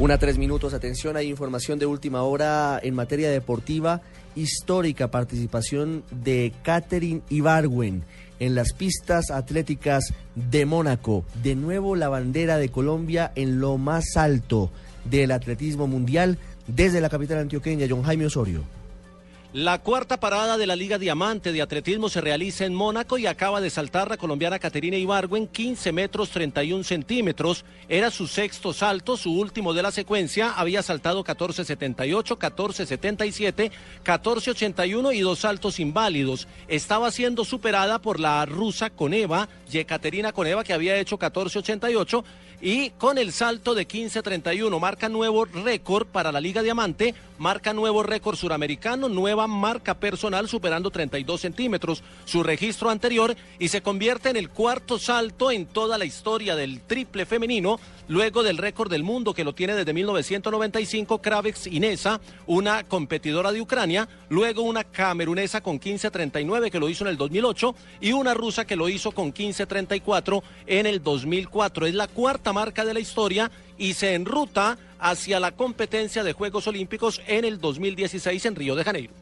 Una tres minutos, atención, hay información de última hora en materia deportiva, histórica participación de Catherine Ibarwen en las pistas atléticas de Mónaco. De nuevo la bandera de Colombia en lo más alto del atletismo mundial desde la capital antioqueña, John Jaime Osorio. La cuarta parada de la Liga Diamante de Atletismo se realiza en Mónaco y acaba de saltar la colombiana Caterina Ibargüen 15 metros 31 centímetros. Era su sexto salto, su último de la secuencia. Había saltado 14.78, 14.77, 14.81 y dos saltos inválidos. Estaba siendo superada por la rusa Coneva, Yekaterina Coneva, que había hecho 14.88 y con el salto de 15.31 marca nuevo récord para la Liga Diamante, marca nuevo récord suramericano, nueva marca personal superando 32 centímetros su registro anterior y se convierte en el cuarto salto en toda la historia del triple femenino, luego del récord del mundo que lo tiene desde 1995 Kravex Inesa, una competidora de Ucrania, luego una camerunesa con 15.39 que lo hizo en el 2008 y una rusa que lo hizo con 15.34 en el 2004. Es la cuarta marca de la historia y se enruta hacia la competencia de Juegos Olímpicos en el 2016 en Río de Janeiro.